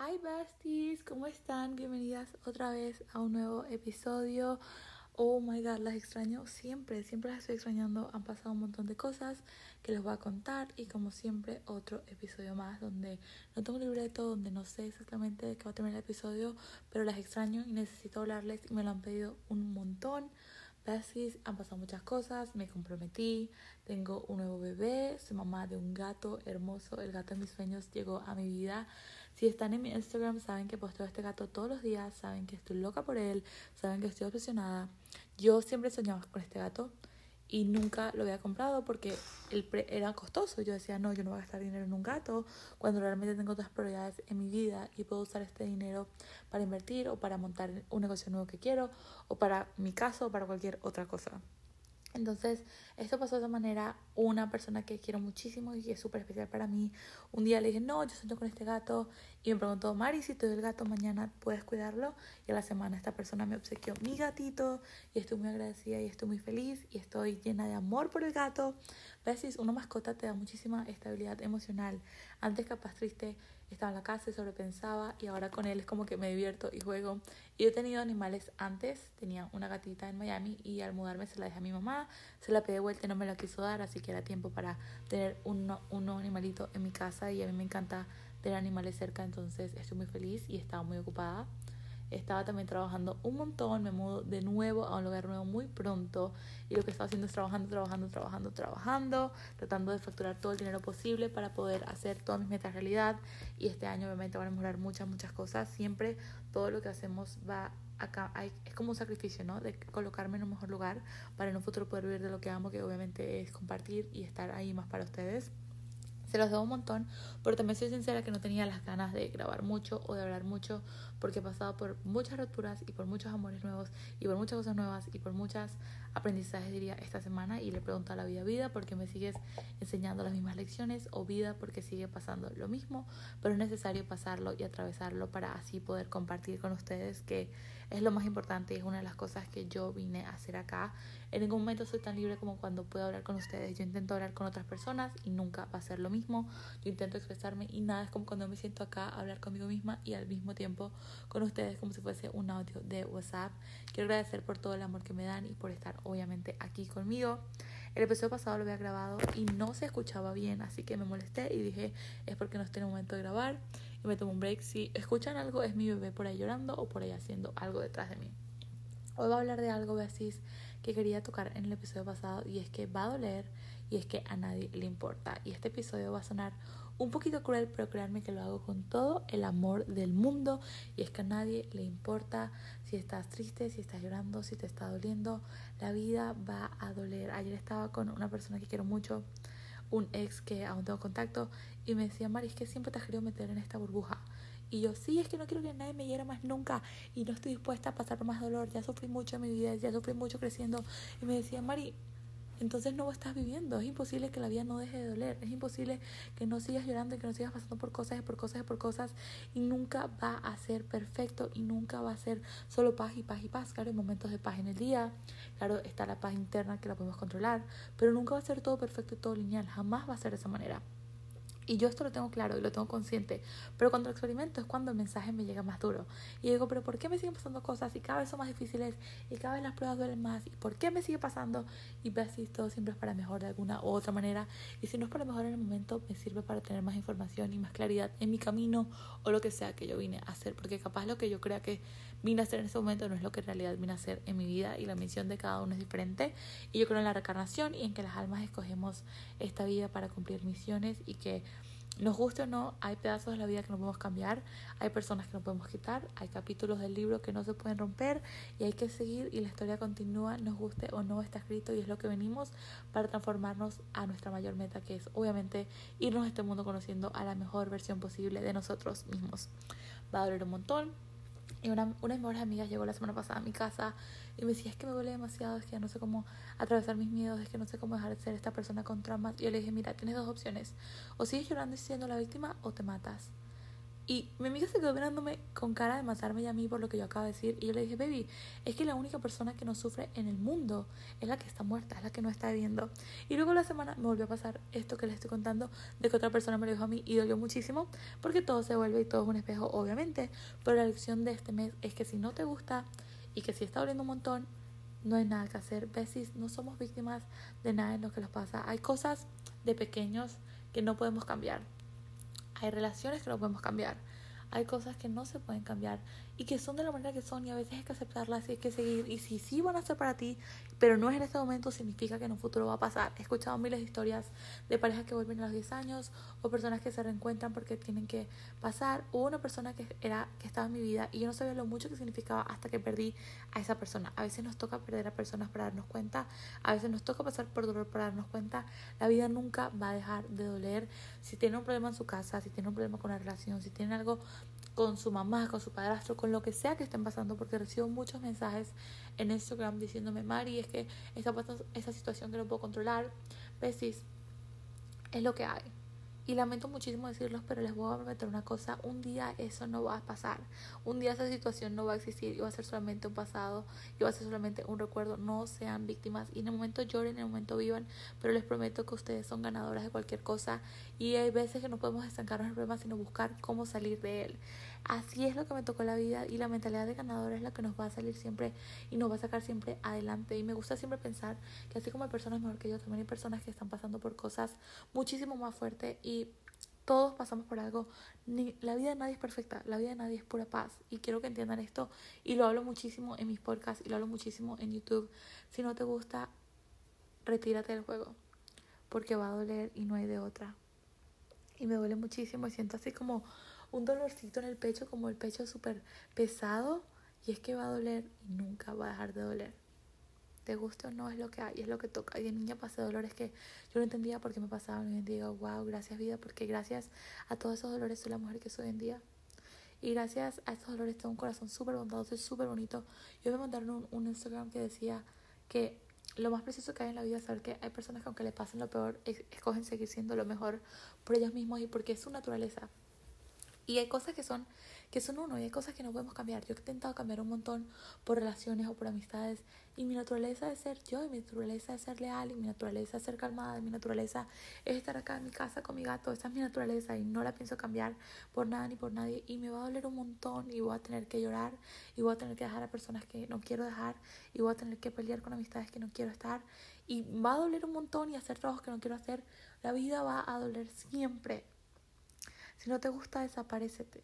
Hi besties, ¿cómo están? Bienvenidas otra vez a un nuevo episodio. Oh my god, las extraño siempre, siempre las estoy extrañando. Han pasado un montón de cosas que les voy a contar y como siempre otro episodio más donde no tengo un libreto, donde no sé exactamente de qué va a terminar el episodio, pero las extraño y necesito hablarles y me lo han pedido un montón. Besties, han pasado muchas cosas, me comprometí, tengo un nuevo bebé, soy mamá de un gato hermoso, el gato de mis sueños llegó a mi vida si están en mi Instagram, saben que posteo este gato todos los días, saben que estoy loca por él, saben que estoy obsesionada. Yo siempre soñaba con este gato y nunca lo había comprado porque el era costoso. Yo decía, no, yo no voy a gastar dinero en un gato cuando realmente tengo otras prioridades en mi vida y puedo usar este dinero para invertir o para montar un negocio nuevo que quiero o para mi caso o para cualquier otra cosa. Entonces, esto pasó de esa manera. Una persona que quiero muchísimo y que es súper especial para mí. Un día le dije, no, yo sueño con este gato. Y me preguntó, Mari, si te doy el gato mañana, ¿puedes cuidarlo? Y a la semana esta persona me obsequió mi gatito. Y estoy muy agradecida y estoy muy feliz. Y estoy llena de amor por el gato. Veces una mascota te da muchísima estabilidad emocional. Antes capaz triste estaba en la casa y sobrepensaba y ahora con él es como que me divierto y juego. Y he tenido animales antes, tenía una gatita en Miami y al mudarme se la dejé a mi mamá, se la pedí de vuelta y no me la quiso dar, así que era tiempo para tener un, un nuevo animalito en mi casa y a mí me encanta tener animales cerca, entonces estoy muy feliz y estaba muy ocupada. Estaba también trabajando un montón, me mudo de nuevo a un lugar nuevo muy pronto y lo que estaba haciendo es trabajando, trabajando, trabajando, trabajando, tratando de facturar todo el dinero posible para poder hacer todas mis metas realidad y este año obviamente van a mejorar muchas, muchas cosas. Siempre todo lo que hacemos va acá, es como un sacrificio, ¿no? De colocarme en un mejor lugar para en un futuro poder vivir de lo que amo, que obviamente es compartir y estar ahí más para ustedes. Se los debo un montón, pero también soy sincera que no tenía las ganas de grabar mucho o de hablar mucho porque he pasado por muchas rupturas y por muchos amores nuevos y por muchas cosas nuevas y por muchas aprendizajes diría esta semana y le pregunto a la vida vida porque me sigues enseñando las mismas lecciones o vida porque sigue pasando lo mismo, pero es necesario pasarlo y atravesarlo para así poder compartir con ustedes que es lo más importante y es una de las cosas que yo vine a hacer acá. En ningún momento soy tan libre como cuando puedo hablar con ustedes. Yo intento hablar con otras personas y nunca va a ser lo mismo. Yo intento expresarme y nada es como cuando me siento acá a hablar conmigo misma y al mismo tiempo con ustedes como si fuese un audio de WhatsApp. Quiero agradecer por todo el amor que me dan y por estar obviamente aquí conmigo. El episodio pasado lo había grabado y no se escuchaba bien, así que me molesté y dije, es porque no estoy en el momento de grabar y me tomo un break. Si escuchan algo, es mi bebé por ahí llorando o por ahí haciendo algo detrás de mí. Hoy voy a hablar de algo, Besis, que quería tocar en el episodio pasado y es que va a doler y es que a nadie le importa. Y este episodio va a sonar un poquito cruel, pero créanme que lo hago con todo el amor del mundo y es que a nadie le importa si estás triste, si estás llorando, si te está doliendo, la vida va a doler. Ayer estaba con una persona que quiero mucho, un ex que aún tengo contacto y me decía, Mari, es que siempre te has querido meter en esta burbuja. Y yo, sí, es que no quiero que nadie me hiera más nunca y no estoy dispuesta a pasar por más dolor. Ya sufrí mucho en mi vida, ya sufrí mucho creciendo. Y me decía, Mari, entonces no estás viviendo. Es imposible que la vida no deje de doler. Es imposible que no sigas llorando y que no sigas pasando por cosas y por cosas y por cosas. Y nunca va a ser perfecto y nunca va a ser solo paz y paz y paz. Claro, hay momentos de paz en el día. Claro, está la paz interna que la podemos controlar. Pero nunca va a ser todo perfecto y todo lineal. Jamás va a ser de esa manera. Y yo esto lo tengo claro y lo tengo consciente. Pero cuando lo experimento es cuando el mensaje me llega más duro. Y digo, pero ¿por qué me siguen pasando cosas y cada vez son más difíciles y cada vez las pruebas duelen más? ¿Y por qué me sigue pasando? Y ves si todo siempre es para mejor de alguna u otra manera. Y si no es para mejor en el momento, me sirve para tener más información y más claridad en mi camino o lo que sea que yo vine a hacer. Porque capaz lo que yo crea que vine a hacer en ese momento no es lo que en realidad vine a hacer en mi vida y la misión de cada uno es diferente. Y yo creo en la reencarnación y en que las almas escogemos esta vida para cumplir misiones y que nos guste o no, hay pedazos de la vida que no podemos cambiar, hay personas que no podemos quitar, hay capítulos del libro que no se pueden romper y hay que seguir y la historia continúa, nos guste o no, está escrito y es lo que venimos para transformarnos a nuestra mayor meta, que es obviamente irnos a este mundo conociendo a la mejor versión posible de nosotros mismos. Va a doler un montón, y una, una de mis mejores amigas llegó la semana pasada a mi casa y me decía, es que me duele demasiado, es que ya no sé cómo atravesar mis miedos, es que no sé cómo dejar de ser esta persona con traumas. Y yo le dije, mira, tienes dos opciones. O sigues llorando y siendo la víctima o te matas. Y mi amiga se quedó mirándome con cara de matarme a mí por lo que yo acabo de decir. Y yo le dije, baby, es que la única persona que no sufre en el mundo es la que está muerta, es la que no está viviendo. Y luego la semana me volvió a pasar esto que les estoy contando, de que otra persona me lo dijo a mí y dolió muchísimo, porque todo se vuelve y todo es un espejo, obviamente. Pero la lección de este mes es que si no te gusta y que si está doliendo un montón, no hay nada que hacer. Besis, no somos víctimas de nada en lo que nos pasa. Hay cosas de pequeños que no podemos cambiar hay relaciones que no podemos cambiar. Hay cosas que no se pueden cambiar y que son de la manera que son y a veces hay que aceptarlas y hay que seguir. Y si sí van a ser para ti, pero no es en este momento, significa que en un futuro va a pasar. He escuchado miles de historias de parejas que vuelven a los 10 años o personas que se reencuentran porque tienen que pasar. Hubo una persona que, era, que estaba en mi vida y yo no sabía lo mucho que significaba hasta que perdí a esa persona. A veces nos toca perder a personas para darnos cuenta, a veces nos toca pasar por dolor para darnos cuenta. La vida nunca va a dejar de doler. Si tiene un problema en su casa, si tiene un problema con la relación, si tiene algo con su mamá, con su padrastro, con lo que sea que estén pasando, porque recibo muchos mensajes en Instagram diciéndome, Mari, es que está pasando esa situación que no puedo controlar. Besis, es lo que hay. Y lamento muchísimo decirlos, pero les voy a prometer una cosa, un día eso no va a pasar. Un día esa situación no va a existir y va a ser solamente un pasado y va a ser solamente un recuerdo. No sean víctimas y en el momento lloren, en el momento vivan, pero les prometo que ustedes son ganadoras de cualquier cosa y hay veces que no podemos estancarnos en el problema, sino buscar cómo salir de él. Así es lo que me tocó la vida y la mentalidad de ganador es la que nos va a salir siempre y nos va a sacar siempre adelante. Y me gusta siempre pensar que así como hay personas mejor que yo, también hay personas que están pasando por cosas muchísimo más fuertes y todos pasamos por algo. Ni, la vida de nadie es perfecta, la vida de nadie es pura paz. Y quiero que entiendan esto. Y lo hablo muchísimo en mis podcasts y lo hablo muchísimo en YouTube. Si no te gusta, retírate del juego. Porque va a doler y no hay de otra. Y me duele muchísimo y siento así como un dolorcito en el pecho, como el pecho súper pesado, y es que va a doler y nunca va a dejar de doler. Te guste o no, es lo que hay, es lo que toca. Y de niña pasé dolores que yo no entendía por qué me pasaban. Y digo, wow, gracias vida, porque gracias a todos esos dolores soy la mujer que soy hoy en día. Y gracias a estos dolores tengo un corazón súper bondadoso y súper bonito. Yo me mandaron un, un Instagram que decía que lo más precioso que hay en la vida es saber que hay personas que aunque le pasen lo peor, escogen seguir siendo lo mejor por ellos mismos y porque es su naturaleza. Y hay cosas que son, que son uno y hay cosas que no podemos cambiar. Yo he intentado cambiar un montón por relaciones o por amistades y mi naturaleza es ser yo y mi naturaleza es ser leal y mi naturaleza es ser calmada y mi naturaleza es estar acá en mi casa con mi gato. Esa es mi naturaleza y no la pienso cambiar por nada ni por nadie y me va a doler un montón y voy a tener que llorar y voy a tener que dejar a personas que no quiero dejar y voy a tener que pelear con amistades que no quiero estar y va a doler un montón y hacer trabajos que no quiero hacer. La vida va a doler siempre si no te gusta, desaparecete.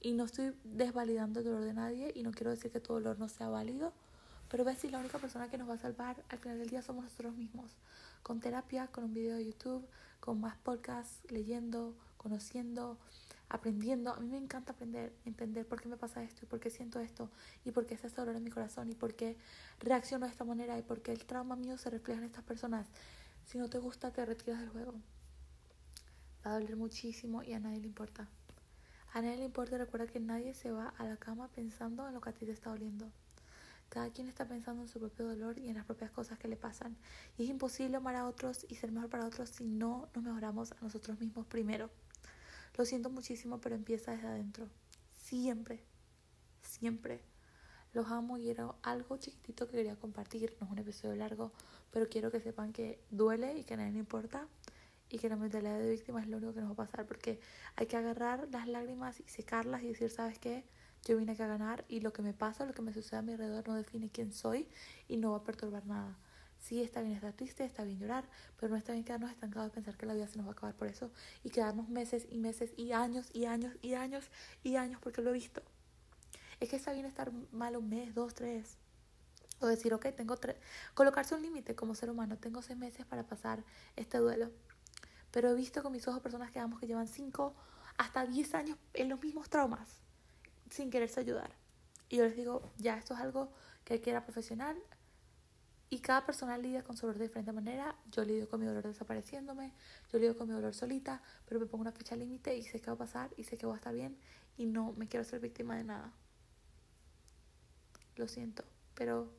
Y no estoy desvalidando el dolor de nadie y no quiero decir que tu dolor no sea válido, pero ves si la única persona que nos va a salvar al final del día somos nosotros mismos. Con terapia, con un video de YouTube, con más podcasts, leyendo, conociendo, aprendiendo. A mí me encanta aprender, entender por qué me pasa esto y por qué siento esto y por qué está este dolor en mi corazón y por qué reacciono de esta manera y por qué el trauma mío se refleja en estas personas. Si no te gusta, te retiras del juego a doler muchísimo y a nadie le importa. A nadie le importa, recuerda que nadie se va a la cama pensando en lo que a ti te está doliendo. Cada quien está pensando en su propio dolor y en las propias cosas que le pasan. Y es imposible amar a otros y ser mejor para otros si no nos mejoramos a nosotros mismos primero. Lo siento muchísimo, pero empieza desde adentro. Siempre, siempre. Los amo y era algo chiquitito que quería compartir. No es un episodio largo, pero quiero que sepan que duele y que a nadie le importa y que la mentalidad de víctima es lo único que nos va a pasar porque hay que agarrar las lágrimas y secarlas y decir, ¿sabes qué? Yo vine aquí a ganar y lo que me pasa, lo que me sucede a mi alrededor no define quién soy y no va a perturbar nada. Sí, está bien estar triste, está bien llorar, pero no está bien quedarnos estancados y pensar que la vida se nos va a acabar por eso y quedarnos meses y meses y años y años y años y años porque lo he visto. Es que está bien estar mal un mes, dos, tres. O decir, ok, tengo tres. Colocarse un límite como ser humano. Tengo seis meses para pasar este duelo pero he visto con mis ojos personas que, que llevan 5 hasta 10 años en los mismos traumas sin quererse ayudar. Y yo les digo, ya, esto es algo que hay que ir a profesional y cada persona lidia con su dolor de diferente manera. Yo lidio con mi dolor desapareciéndome, yo lidio con mi dolor solita, pero me pongo una fecha límite y sé que va a pasar y sé que va a estar bien y no me quiero ser víctima de nada. Lo siento, pero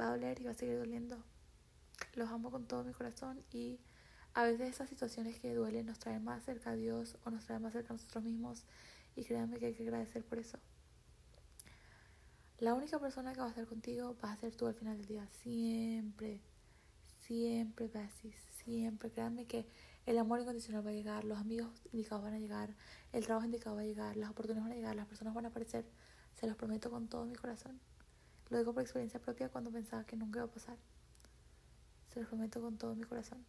va a doler y va a seguir doliendo. Los amo con todo mi corazón y A veces esas situaciones que duelen nos traen más cerca a Dios o nos traen más cerca a nosotros mismos y créanme que hay que agradecer por eso. La única persona que va a estar contigo va a ser tú al final del día. Siempre, siempre, Besties, siempre. Créanme que el amor incondicional va a llegar, los amigos indicados van a llegar, el trabajo indicado va a llegar, las oportunidades van a llegar, las personas van a aparecer. Se los prometo con todo mi corazón. Lo digo por experiencia propia cuando pensaba que nunca iba a pasar. Se los prometo con todo mi corazón.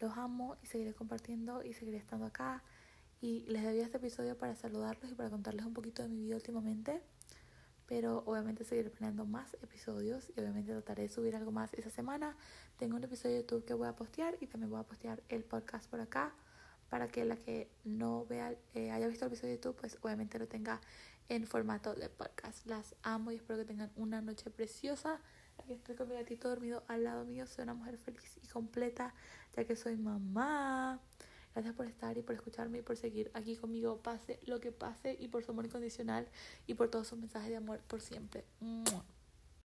Los amo y seguiré compartiendo y seguiré estando acá. Y les debía este episodio para saludarlos y para contarles un poquito de mi vida últimamente. Pero obviamente seguiré planeando más episodios y obviamente trataré de subir algo más esa semana. Tengo un episodio de YouTube que voy a postear y también voy a postear el podcast por acá para que la que no vea, eh, haya visto el episodio de YouTube, pues obviamente lo tenga en formato de podcast. Las amo y espero que tengan una noche preciosa. Aquí estoy con mi gatito dormido al lado mío. Soy una mujer feliz y completa, ya que soy mamá. Gracias por estar y por escucharme y por seguir aquí conmigo, pase lo que pase, y por su amor incondicional y por todos sus mensajes de amor por siempre.